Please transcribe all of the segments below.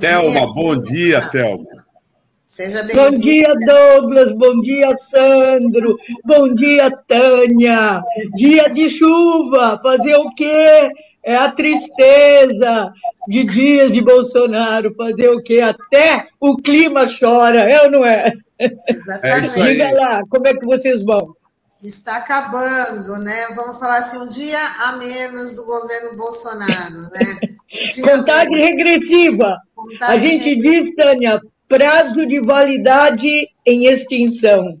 Thelma, dia, bom dia, Thelma. Seja bem-vindo. Bom dia, Douglas. Bom dia, Sandro. Bom dia, Tânia. Dia de chuva. Fazer o quê? É a tristeza de dias de Bolsonaro. Fazer o quê? Até o clima chora, é ou não é? Exatamente. É Diga lá, como é que vocês vão? Está acabando, né? Vamos falar assim, um dia a menos do governo Bolsonaro, né? Um Contagem regressiva. Contagem a gente regressiva. diz, Tânia, prazo de validade em extinção.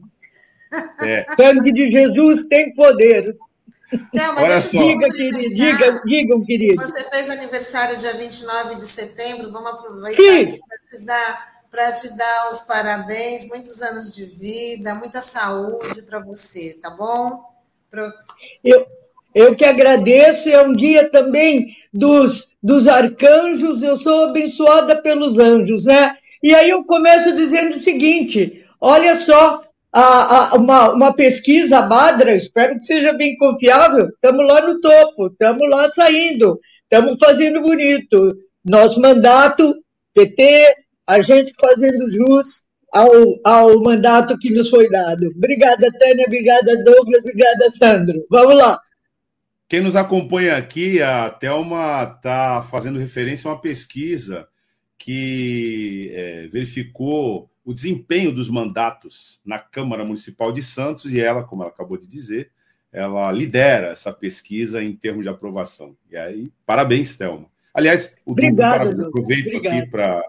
É. Sangue de Jesus tem poder. Não, mas Olha só. Diga, querido, diga, digam, querido. Você fez aniversário dia 29 de setembro, vamos aproveitar para te, dar, para te dar os parabéns, muitos anos de vida, muita saúde para você, tá bom? Pro... Eu, eu que agradeço, é um dia também dos, dos arcanjos, eu sou abençoada pelos anjos, né? E aí eu começo dizendo o seguinte: olha só, a, a, uma, uma pesquisa, a Badra, espero que seja bem confiável, estamos lá no topo, estamos lá saindo, estamos fazendo bonito. Nosso mandato, PT, a gente fazendo jus ao, ao mandato que nos foi dado. Obrigada, Tânia, obrigada, Douglas, obrigada, Sandro. Vamos lá. Quem nos acompanha aqui, a Thelma está fazendo referência a uma pesquisa que é, verificou o desempenho dos mandatos na Câmara Municipal de Santos e ela, como ela acabou de dizer, ela lidera essa pesquisa em termos de aprovação. E aí, parabéns, Thelma. Aliás, o Obrigada, Dudu, aproveito Obrigada. aqui para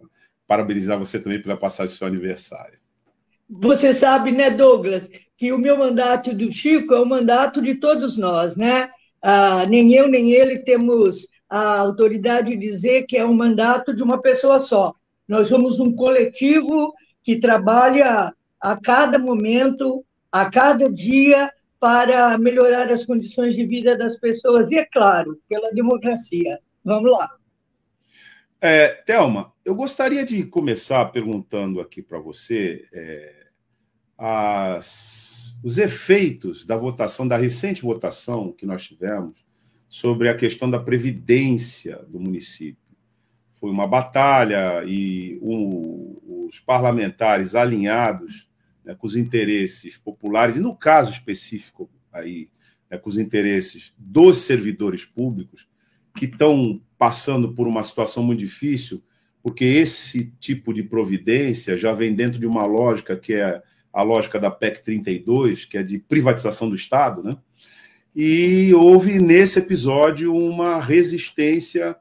parabenizar você também pela passagem do seu aniversário. Você sabe, né, Douglas, que o meu mandato do Chico é o mandato de todos nós, né? Ah, nem eu, nem ele temos a autoridade dizer que é um mandato de uma pessoa só. Nós somos um coletivo que trabalha a cada momento, a cada dia, para melhorar as condições de vida das pessoas e, é claro, pela democracia. Vamos lá. É, Thelma, eu gostaria de começar perguntando aqui para você é, as, os efeitos da votação, da recente votação que nós tivemos sobre a questão da previdência do município. Foi uma batalha e um, os parlamentares alinhados né, com os interesses populares, e no caso específico aí, né, com os interesses dos servidores públicos, que estão passando por uma situação muito difícil, porque esse tipo de providência já vem dentro de uma lógica que é a lógica da PEC 32, que é de privatização do Estado, né? e houve nesse episódio uma resistência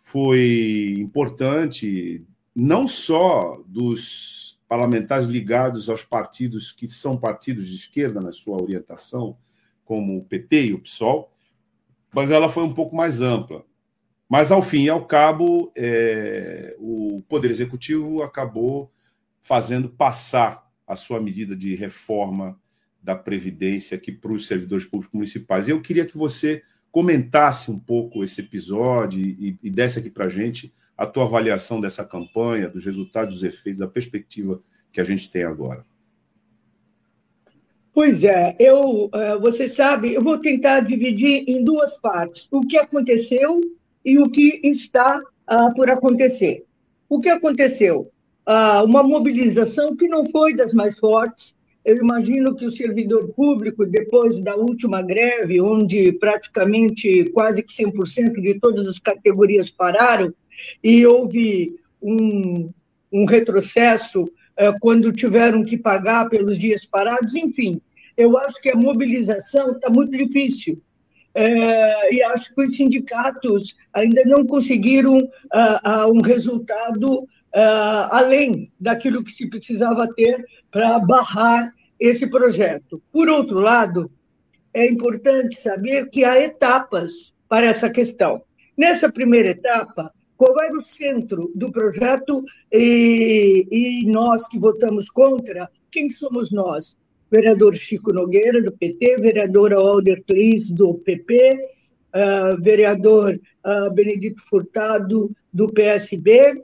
foi importante não só dos parlamentares ligados aos partidos que são partidos de esquerda na sua orientação, como o PT e o PSOL, mas ela foi um pouco mais ampla. Mas, ao fim e ao cabo, é, o Poder Executivo acabou fazendo passar a sua medida de reforma da Previdência aqui para os servidores públicos municipais. Eu queria que você comentasse um pouco esse episódio e, e desse aqui para a gente a tua avaliação dessa campanha, dos resultados, dos efeitos, da perspectiva que a gente tem agora. Pois é, eu, é, você sabe, eu vou tentar dividir em duas partes: o que aconteceu e o que está uh, por acontecer. O que aconteceu? Uh, uma mobilização que não foi das mais fortes, eu imagino que o servidor público, depois da última greve, onde praticamente quase que 100% de todas as categorias pararam, e houve um, um retrocesso é, quando tiveram que pagar pelos dias parados, enfim, eu acho que a mobilização está muito difícil. É, e acho que os sindicatos ainda não conseguiram uh, um resultado uh, além daquilo que se precisava ter para barrar esse projeto. Por outro lado, é importante saber que há etapas para essa questão. Nessa primeira etapa, qual era o centro do projeto e, e nós que votamos contra, quem somos nós? Vereador Chico Nogueira, do PT, vereadora Alder Clis, do PP, uh, ah, vereador uh, Benedito Furtado, do PSB,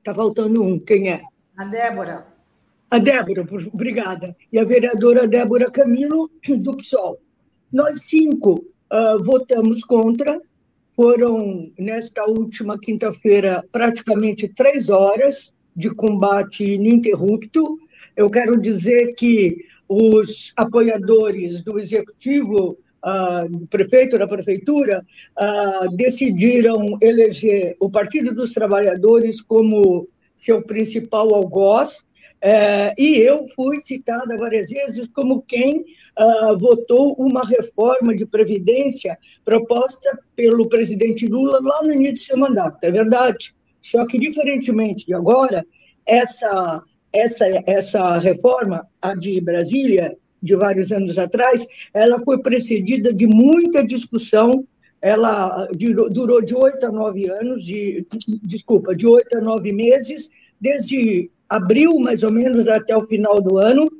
Está faltando um, quem é? A Débora. A Débora, obrigada. E a vereadora Débora Camilo, do PSOL. Nós cinco uh, votamos contra, foram, nesta última quinta-feira, praticamente três horas de combate ininterrupto. Eu quero dizer que os apoiadores do executivo, uh, do prefeito da prefeitura, uh, decidiram eleger o Partido dos Trabalhadores como seu principal algoz, uh, e eu fui citada várias vezes como quem uh, votou uma reforma de previdência proposta pelo presidente Lula lá no início do seu mandato. É verdade. Só que, diferentemente de agora, essa, essa, essa reforma, a de Brasília, de vários anos atrás, ela foi precedida de muita discussão. Ela durou de oito a nove anos, de, desculpa, de oito a nove meses, desde abril, mais ou menos, até o final do ano,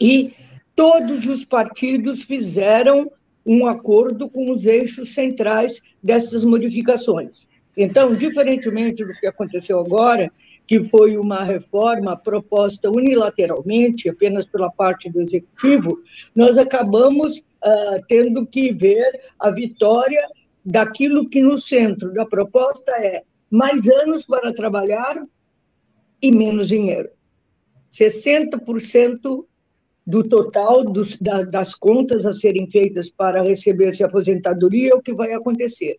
e todos os partidos fizeram um acordo com os eixos centrais dessas modificações. Então, diferentemente do que aconteceu agora, que foi uma reforma proposta unilateralmente, apenas pela parte do executivo, nós acabamos uh, tendo que ver a vitória daquilo que no centro da proposta é mais anos para trabalhar e menos dinheiro. 60% do total dos, da, das contas a serem feitas para receber-se aposentadoria é o que vai acontecer.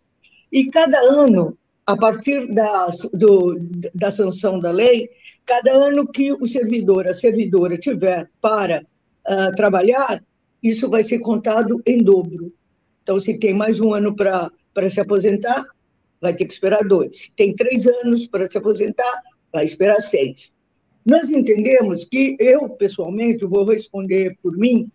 E cada ano, a partir da, do, da sanção da lei, cada ano que o servidor, a servidora tiver para uh, trabalhar, isso vai ser contado em dobro. Então, se tem mais um ano para se aposentar, vai ter que esperar dois. Se tem três anos para se aposentar, vai esperar seis. Nós entendemos que eu, pessoalmente, vou responder por mim,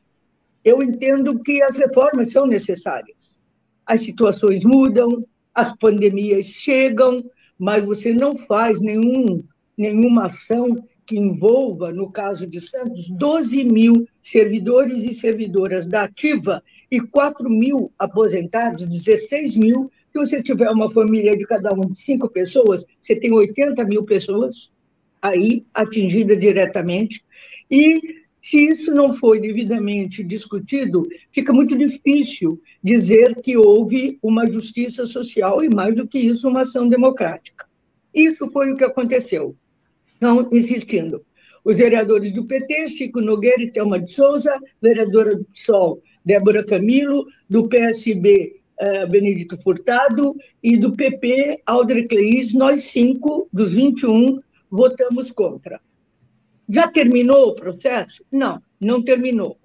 eu entendo que as reformas são necessárias. As situações mudam, as pandemias chegam, mas você não faz nenhum, nenhuma ação que envolva, no caso de Santos, 12 mil servidores e servidoras da ativa e 4 mil aposentados, 16 mil. Se você tiver uma família de cada um de cinco pessoas, você tem 80 mil pessoas aí atingida diretamente. E se isso não foi devidamente discutido, fica muito difícil dizer que houve uma justiça social e, mais do que isso, uma ação democrática. Isso foi o que aconteceu. Não insistindo. Os vereadores do PT, Chico Nogueira e Thelma de Souza, vereadora do PSOL, Débora Camilo, do PSB, eh, Benedito Furtado, e do PP, Aldre Cleis, nós cinco, dos 21, votamos contra. Já terminou o processo? Não, não terminou.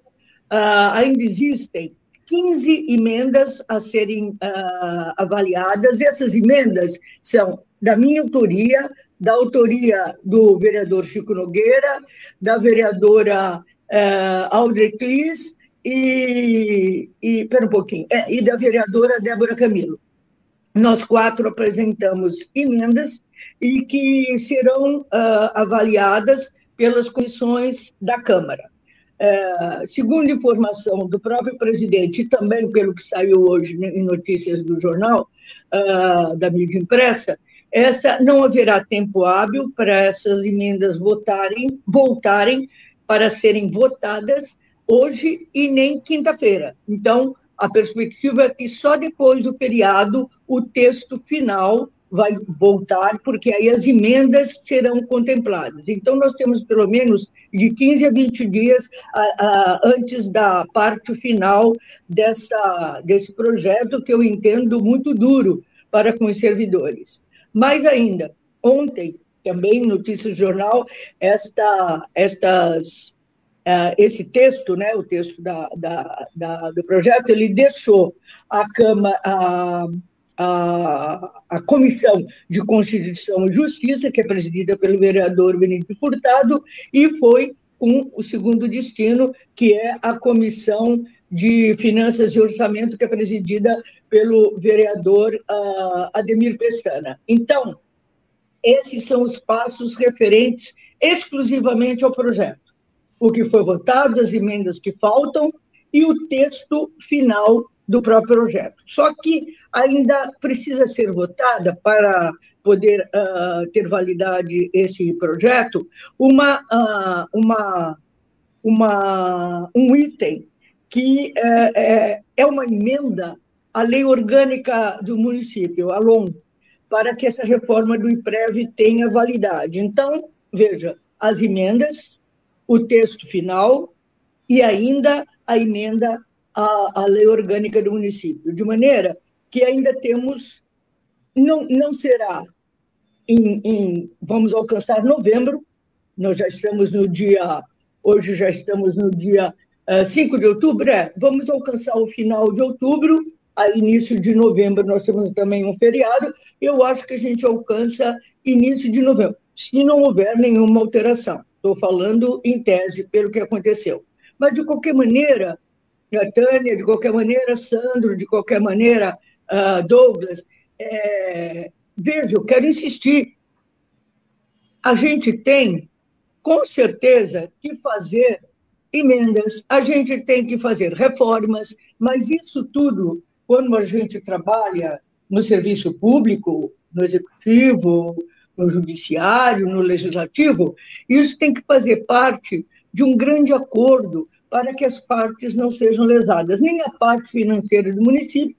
Uh, ainda existem 15 emendas a serem uh, avaliadas. Essas emendas são da minha autoria, da autoria do vereador Chico Nogueira, da vereadora uh, Audrey Clis e, e, pera um pouquinho, é, e da vereadora Débora Camilo. Nós quatro apresentamos emendas e que serão uh, avaliadas pelas comissões da Câmara. Uh, segundo informação do próprio presidente, e também pelo que saiu hoje em notícias do jornal, uh, da mídia impressa, essa não haverá tempo hábil para essas emendas votarem, voltarem para serem votadas hoje e nem quinta-feira. Então, a perspectiva é que só depois do feriado o texto final vai voltar, porque aí as emendas serão contempladas. Então, nós temos pelo menos de 15 a 20 dias a, a, antes da parte final dessa, desse projeto, que eu entendo muito duro para com os servidores. Mais ainda, ontem, também notícias jornal, esta, estas, uh, esse texto, né, o texto da, da, da, do projeto, ele deixou a Câmara. A, a, a Comissão de Constituição e Justiça, que é presidida pelo vereador Benito Furtado, e foi com o segundo destino, que é a Comissão de Finanças e Orçamento, que é presidida pelo vereador uh, Ademir Pestana. Então, esses são os passos referentes exclusivamente ao projeto. O que foi votado, as emendas que faltam e o texto final do próprio projeto. Só que ainda precisa ser votada para poder uh, ter validade esse projeto uma, uh, uma, uma, um item que é, é, uma emenda a lei orgânica do município, a LOM, para que essa reforma do IPREV tenha validade. Então, veja, as emendas, o texto final e ainda a emenda à, à lei orgânica do município, de maneira que ainda temos, não, não será em, em, vamos alcançar novembro, nós já estamos no dia, hoje já estamos no dia uh, eh, 5 de outubro, é, vamos alcançar o final de outubro, a início de novembro nós temos também um feriado, eu acho que a gente alcança início de novembro, se não houver nenhuma alteração. Estou falando em tese pelo que aconteceu. Mas, de qualquer maneira, Tânia, de qualquer maneira, Sandro, de qualquer maneira, uh, Douglas, é, veja, eu quero insistir. A gente tem, com certeza, que fazer emendas, a gente tem que fazer reformas, mas isso tudo, quando a gente trabalha no serviço público, no executivo, no judiciário, no legislativo, isso tem que fazer parte de um grande acordo para que as partes não sejam lesadas, nem a parte financeira do município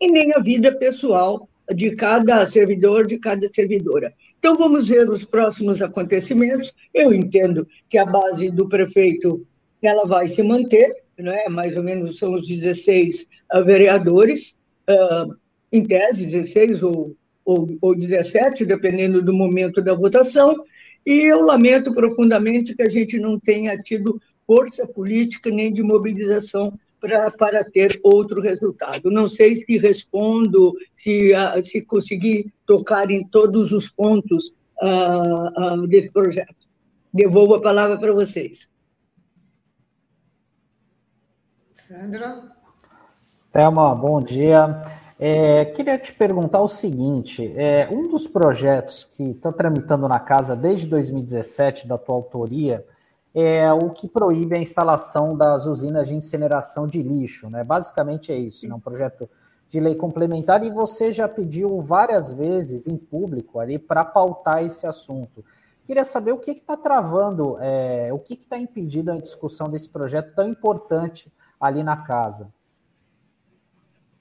e nem a vida pessoal de cada servidor, de cada servidora. Então, vamos ver os próximos acontecimentos. Eu entendo que a base do prefeito ela vai se manter, não é? mais ou menos são os 16 ah, vereadores, uh, em tese, 16 ou, ou, ou 17, dependendo do momento da votação, e eu lamento profundamente que a gente não tenha tido força política nem de mobilização pra, para ter outro resultado. Não sei se respondo, se, uh, se conseguir tocar em todos os pontos uh, uh, desse projeto. Devolvo a palavra para vocês. Sandra? Thelma, bom dia. É, queria te perguntar o seguinte: é, um dos projetos que está tramitando na casa desde 2017, da tua autoria, é o que proíbe a instalação das usinas de incineração de lixo. Né? Basicamente é isso, é né? um projeto de lei complementar, e você já pediu várias vezes em público ali para pautar esse assunto. Queria saber o que está travando, é, o que está impedindo a discussão desse projeto tão importante ali na casa.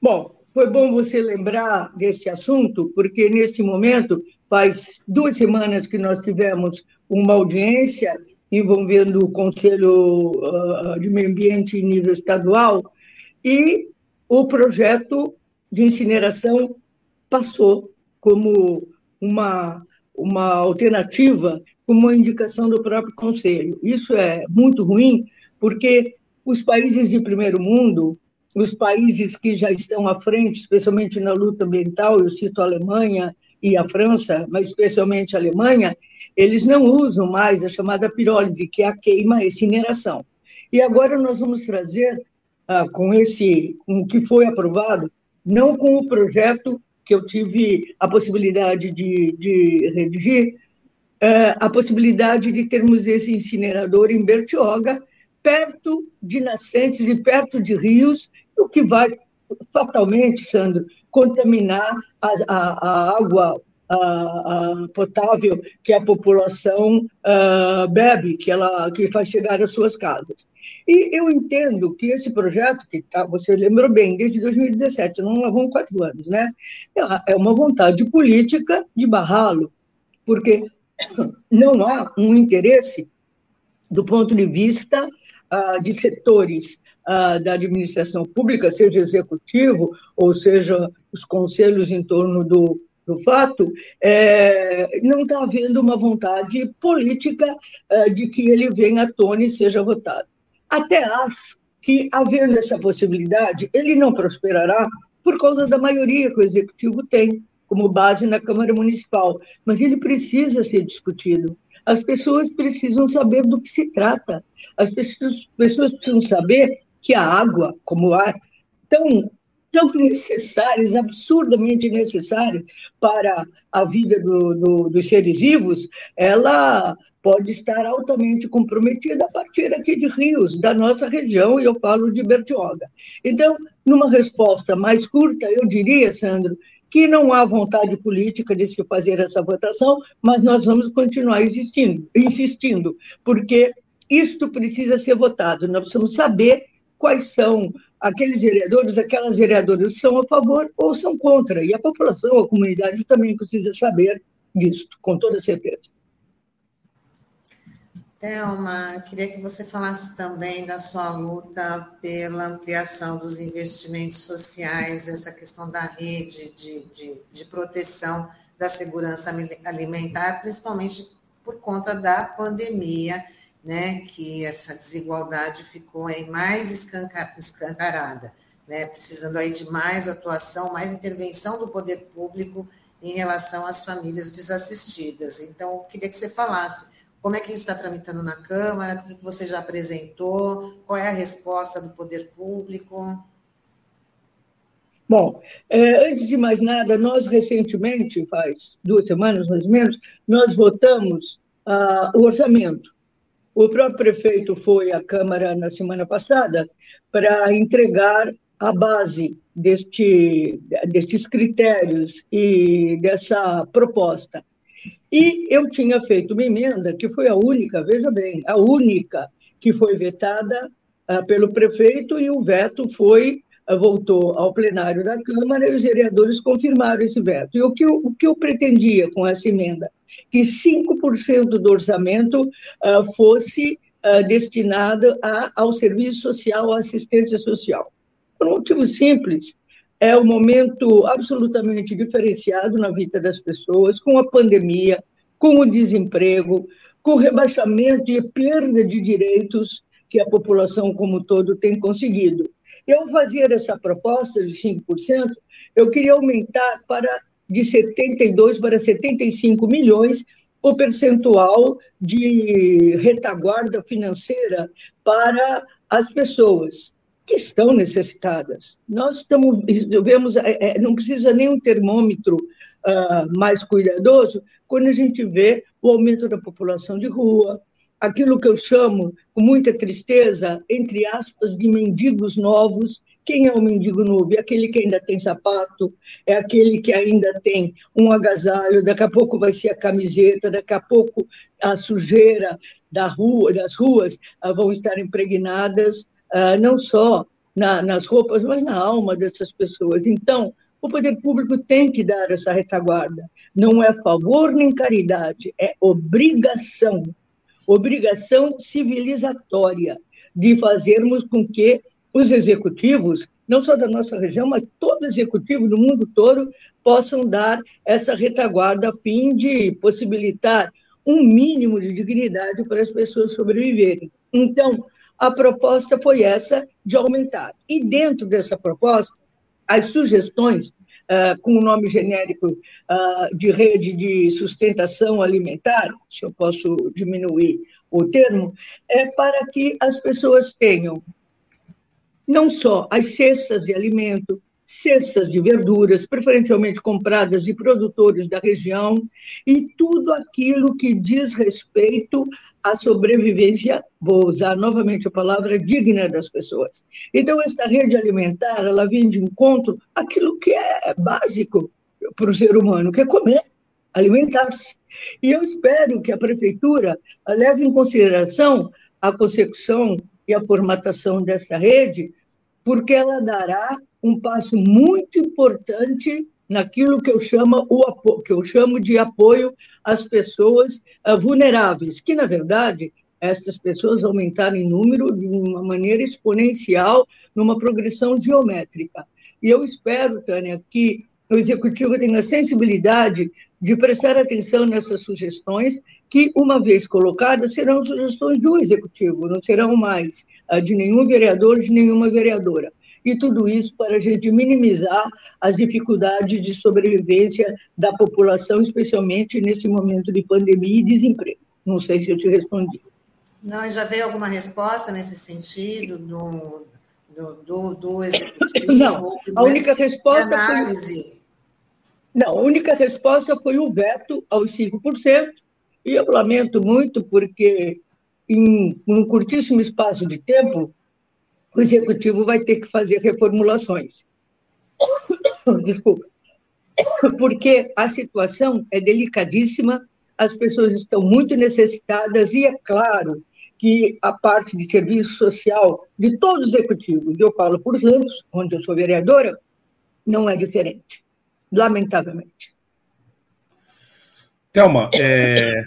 Bom, foi bom você lembrar deste assunto, porque neste momento faz duas semanas que nós tivemos uma audiência envolvendo o Conselho ah, de Meio Ambiente em nível estadual e o projeto de incineração passou como uma, uma alternativa, como uma indicação do próprio Conselho. Isso é muito ruim, porque os países de primeiro mundo os países que já estão à frente, especialmente na luta ambiental, eu cito a Alemanha e a França, mas especialmente a Alemanha, eles não usam mais a chamada pirólise, que é a queima e incineração. E agora nós vamos trazer, ah, com esse, com o que foi aprovado, não com o projeto que eu tive a possibilidade de, de redigir, ah, a possibilidade de termos esse incinerador em Bertioga, perto de nascentes e perto de rios o que vai fatalmente, Sandro, contaminar a, a, a água a, potável que a população uh, bebe, que ela que faz chegar às suas casas. E eu entendo que esse projeto, que tá, você lembrou bem, desde 2017, não vão quatro anos, né? É, é uma vontade política de barrá-lo, porque não há um interesse do ponto de vista uh, de setores uh, da administração pública, seja executivo ou seja os conselhos em torno do, do fato, é, não está havendo uma vontade política é, de que ele venha à tona e seja votado. Até acho que, havendo essa possibilidade, ele não prosperará por causa da maioria que o executivo tem como base na Câmara Municipal, mas ele precisa ser discutido. As pessoas precisam saber do que se trata. As pessoas, pessoas precisam saber que a água, como o ar, tão, tão necessários, absurdamente necessários para a vida do, do, dos seres vivos, ela pode estar altamente comprometida a partir aqui de rios, da nossa região, e eu falo de Bertioga. Então, numa resposta mais curta, eu diria, Sandro, que não há vontade política de se fazer essa votação, mas nós vamos continuar existindo, insistindo, porque isto precisa ser votado. Nós precisamos saber quais são aqueles vereadores, aquelas vereadoras são a favor ou são contra. E a população, a comunidade também precisa saber disso, com toda certeza. Thelma, queria que você falasse também da sua luta pela ampliação dos investimentos sociais, essa questão da rede de, de, de proteção da segurança alimentar, principalmente por conta da pandemia, né, que essa desigualdade ficou aí mais escancarada, né, precisando aí de mais atuação, mais intervenção do poder público em relação às famílias desassistidas. Então, queria que você falasse como é que isso está tramitando na Câmara, o que você já apresentou, qual é a resposta do poder público. Bom, é, antes de mais nada, nós recentemente, faz duas semanas mais ou menos, nós votamos ah, o orçamento. O próprio prefeito foi à Câmara na semana passada para entregar a base deste, destes critérios e dessa proposta. E eu tinha feito uma emenda, que foi a única, veja bem, a única que foi vetada uh, pelo prefeito, e o veto foi voltou ao plenário da Câmara e os vereadores confirmaram esse veto. E o que eu, o que eu pretendia com essa emenda? Que 5% do orçamento uh, fosse uh, destinado a, ao serviço social, à assistência social. Por um motivo simples, é um momento absolutamente diferenciado na vida das pessoas, com a pandemia, com o desemprego, com o rebaixamento e perda de direitos que a população como todo tem conseguido. Eu fazer essa proposta de 5%, eu queria aumentar para de 72 para 75 milhões o percentual de retaguarda financeira para as pessoas que estão necessitadas. Nós estamos, vemos, é, é, não precisa nem um termômetro uh, mais cuidadoso quando a gente vê o aumento da população de rua, aquilo que eu chamo, com muita tristeza, entre aspas, de mendigos novos. Quem é o mendigo novo? É aquele que ainda tem sapato, é aquele que ainda tem um agasalho, daqui a pouco vai ser a camiseta, daqui a pouco a sujeira da rua, das ruas ah, vão estar impregnadas, ah, não só na, nas roupas, mas na alma dessas pessoas. Então, o poder público tem que dar essa retaguarda. Não é favor nem caridade, é obrigação obrigação civilizatória de fazermos com que os executivos, não só da nossa região, mas todo executivo do mundo todo, possam dar essa retaguarda a fim de possibilitar um mínimo de dignidade para as pessoas sobreviverem. Então, a proposta foi essa de aumentar. E dentro dessa proposta, as sugestões uh, com o nome genérico uh, de rede de sustentação alimentar, se eu posso diminuir o termo, é para que as pessoas tenham não só as cestas de alimento, cestas de verduras, preferencialmente compradas de produtores da região, e tudo aquilo que diz respeito à sobrevivência, vou usar novamente a palavra, digna das pessoas. Então, esta rede alimentar, ela vem de encontro àquilo que é básico para o ser humano, que é comer, alimentar-se. E eu espero que a prefeitura leve em consideração a consecução e a formatação desta rede, porque ela dará um passo muito importante naquilo que eu chamo, o, que eu chamo de apoio às pessoas uh, vulneráveis, que, na verdade, estas pessoas aumentaram em número de uma maneira exponencial, numa progressão geométrica. E eu espero, Tânia, que o Executivo tenha a sensibilidade de prestar atenção nessas sugestões, que, uma vez colocadas, serão sugestões do Executivo, não serão mais de nenhum vereador, de nenhuma vereadora e tudo isso para a gente minimizar as dificuldades de sobrevivência da população, especialmente nesse momento de pandemia e desemprego. Não sei se eu te respondi. Não, já veio alguma resposta nesse sentido do, do, do, do executivo? Não, a única resposta foi... Não, a única resposta foi o veto aos 5%, e eu lamento muito porque em um curtíssimo espaço de tempo, o executivo vai ter que fazer reformulações. Desculpa. Porque a situação é delicadíssima, as pessoas estão muito necessitadas, e é claro que a parte de serviço social de todos os executivos, eu falo por anos, onde eu sou vereadora, não é diferente, lamentavelmente. Thelma, é,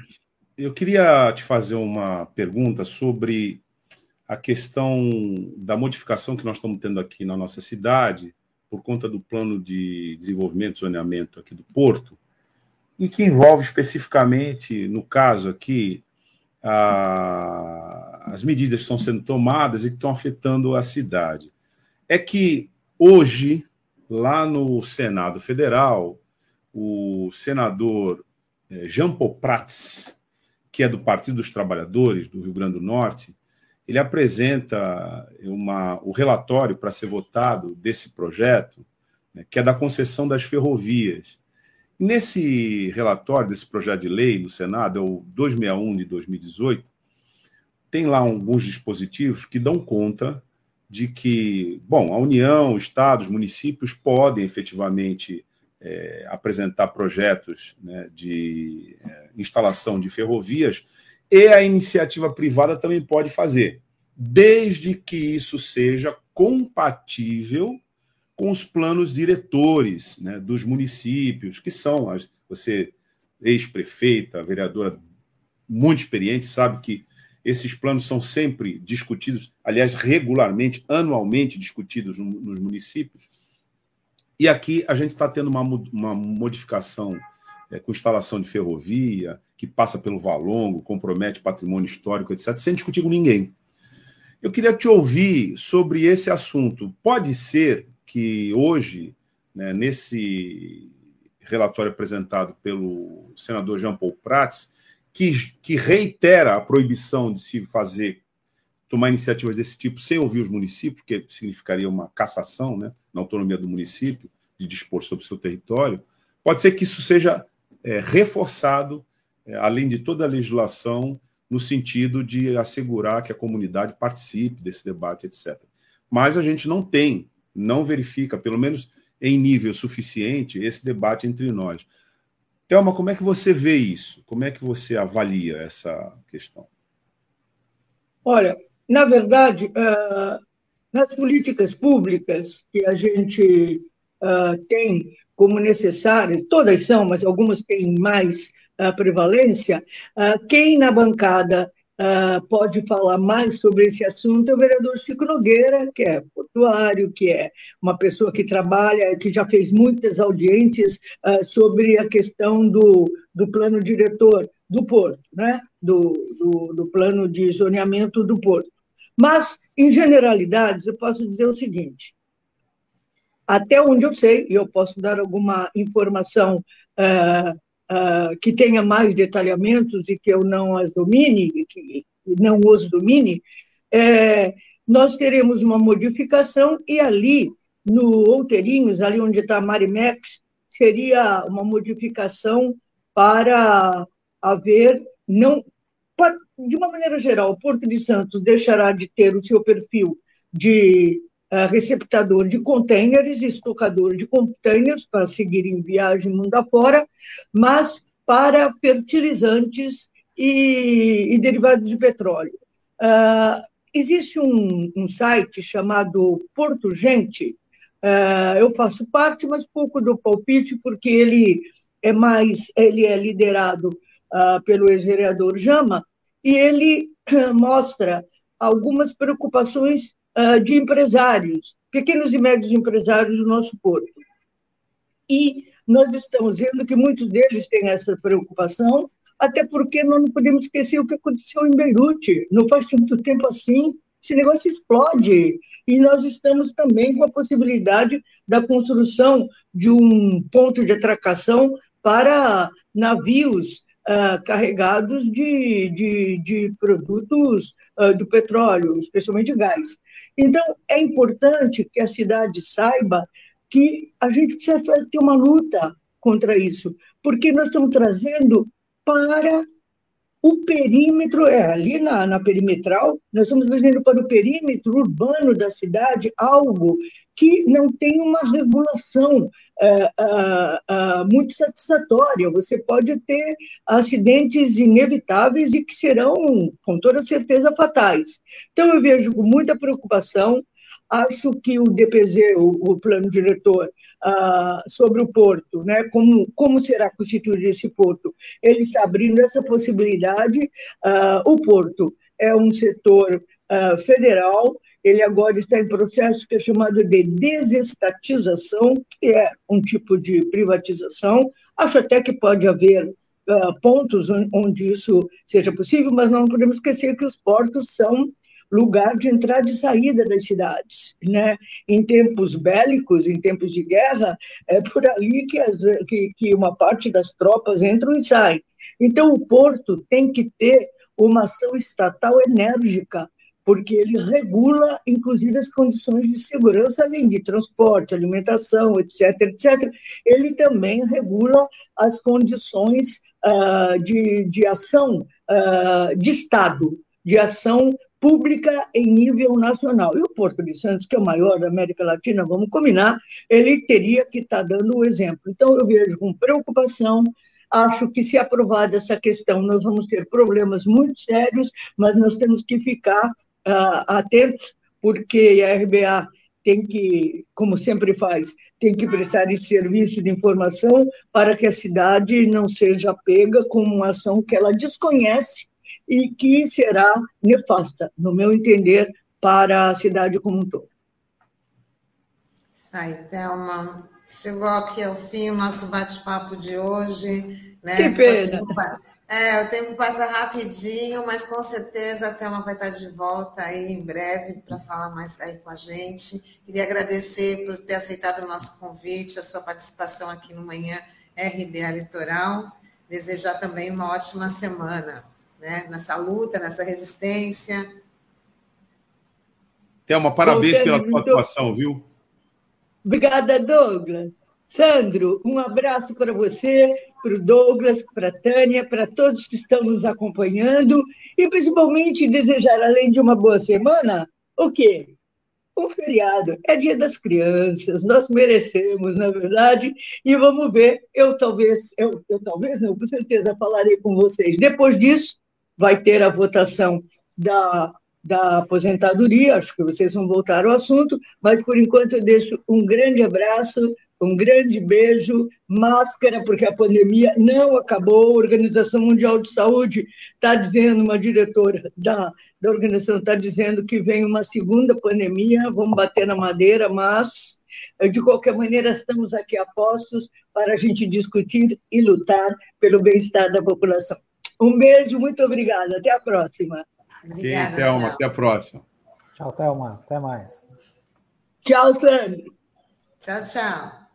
eu queria te fazer uma pergunta sobre a questão da modificação que nós estamos tendo aqui na nossa cidade, por conta do plano de desenvolvimento e zoneamento aqui do Porto, e que envolve especificamente, no caso aqui, a, as medidas que estão sendo tomadas e que estão afetando a cidade. É que hoje, lá no Senado Federal, o senador eh, Jean Paul que é do Partido dos Trabalhadores do Rio Grande do Norte, ele apresenta uma, o relatório para ser votado desse projeto, né, que é da concessão das ferrovias. Nesse relatório desse projeto de lei no Senado, é o 261 de 2018, tem lá alguns dispositivos que dão conta de que, bom, a União, estados, municípios podem efetivamente é, apresentar projetos né, de é, instalação de ferrovias e a iniciativa privada também pode fazer, desde que isso seja compatível com os planos diretores né, dos municípios, que são as, você, ex-prefeita, vereadora muito experiente, sabe que esses planos são sempre discutidos, aliás, regularmente, anualmente discutidos nos municípios. E aqui a gente está tendo uma, uma modificação é, com instalação de ferrovia, que passa pelo Valongo, compromete patrimônio histórico, etc., sem discutir com ninguém. Eu queria te ouvir sobre esse assunto. Pode ser que hoje, né, nesse relatório apresentado pelo senador Jean Paul Prats, que, que reitera a proibição de se fazer, tomar iniciativas desse tipo sem ouvir os municípios, que significaria uma cassação né, na autonomia do município de dispor sobre o seu território, pode ser que isso seja é, reforçado, é, além de toda a legislação, no sentido de assegurar que a comunidade participe desse debate, etc. Mas a gente não tem, não verifica, pelo menos em nível suficiente, esse debate entre nós. Thelma, como é que você vê isso? Como é que você avalia essa questão? Olha, na verdade, uh, nas políticas públicas que a gente uh, tem como necessárias, todas são, mas algumas têm mais uh, prevalência, quem na bancada Uh, pode falar mais sobre esse assunto é o vereador Chico Nogueira, que é portuário, que é uma pessoa que trabalha, que já fez muitas audiências uh, sobre a questão do, do plano diretor do Porto, né? do, do, do plano de zoneamento do Porto. Mas, em generalidades, eu posso dizer o seguinte: até onde eu sei, e eu posso dar alguma informação uh, uh, que tenha mais detalhamentos e que eu não as domine, que não os domine, é, nós teremos uma modificação e ali, no Outeirinhos, ali onde está a Marimex, seria uma modificação para haver, não, de uma maneira geral, o Porto de Santos deixará de ter o seu perfil de receptador de containers, estocador de containers para seguir em viagem mundo afora, mas para fertilizantes e, e derivados de petróleo. Uh, existe um, um, site chamado Porto Gente, uh, eu faço parte, mas pouco do palpite, porque ele é mais, ele é liderado uh, pelo ex-vereador Jama, e ele mostra algumas preocupações uh, de empresários, pequenos e médios empresários do nosso porto. E nós estamos vendo que muitos deles têm essa preocupação, até porque nós não podemos esquecer o que aconteceu em Beirute. Não faz tanto tempo assim, esse negócio explode. E nós estamos também com a possibilidade da construção de um ponto de atracação para navios uh, carregados de, de, de produtos uh, do petróleo, especialmente gás. Então, é importante que a cidade saiba que a gente precisa ter uma luta contra isso, porque nós estamos trazendo para o perímetro, é, ali na, na perimetral, nós estamos trazendo para o perímetro urbano da cidade algo que não tem uma regulação é, é, muito satisfatória. Você pode ter acidentes inevitáveis e que serão, com toda certeza, fatais. Então, eu vejo com muita preocupação Acho que o DPZ, o, o plano diretor ah, sobre o porto, né, como, como será constituído esse porto, ele está abrindo essa possibilidade. Ah, o porto é um setor ah, federal, ele agora está em processo que é chamado de desestatização, que é um tipo de privatização. Acho até que pode haver pontos onde isso seja possível, mas não podemos esquecer que os portos são lugar de entrada e saída das cidades. Né? Em tempos bélicos, em tempos de guerra, é por ali que, as, que, que uma parte das tropas entram e saem. Então, o porto tem que ter uma ação estatal enérgica, porque ele regula, inclusive, as condições de segurança, além de transporte, alimentação, etc., etc. Ele também regula as condições uh, de, de ação uh, de Estado, de ação pública em nível nacional. E o Porto de Santos, que é o maior da América Latina, vamos combinar, ele teria que estar tá dando o exemplo. Então, eu vejo com preocupação, acho que, se aprovada essa questão, nós vamos ter problemas muito sérios, mas nós temos que ficar uh, atentos, porque a RBA tem que, como sempre faz, tem que prestar esse serviço de informação para que a cidade não seja pega com uma ação que ela desconhece e que será nefasta, no meu entender, para a cidade como um todo. Aí, Thelma. Chegou aqui ao fim o nosso bate-papo de hoje. Né? Que pena. É, o tempo passa rapidinho, mas com certeza a Thelma vai estar de volta aí em breve para falar mais aí com a gente. Queria agradecer por ter aceitado o nosso convite, a sua participação aqui no Manhã RBA Litoral. Desejar também uma ótima semana né? nessa luta, nessa resistência. Thelma, parabéns pela tua atuação, viu? Obrigada, Douglas. Sandro, um abraço para você, para o Douglas, para a Tânia, para todos que estão nos acompanhando e principalmente desejar, além de uma boa semana, o quê? Um feriado. É dia das crianças, nós merecemos, na é verdade, e vamos ver. Eu talvez, eu, eu talvez não, com certeza falarei com vocês. Depois disso, vai ter a votação da, da aposentadoria, acho que vocês vão voltar ao assunto, mas por enquanto eu deixo um grande abraço, um grande beijo, máscara, porque a pandemia não acabou. A Organização Mundial de Saúde está dizendo, uma diretora da, da organização está dizendo que vem uma segunda pandemia, vamos bater na madeira, mas, de qualquer maneira, estamos aqui a postos para a gente discutir e lutar pelo bem-estar da população. Um beijo, muito obrigada. Até a próxima. Obrigada, Thelma. Até a próxima. Tchau, Thelma. Até mais. Tchau, Sandro. Tchau, tchau.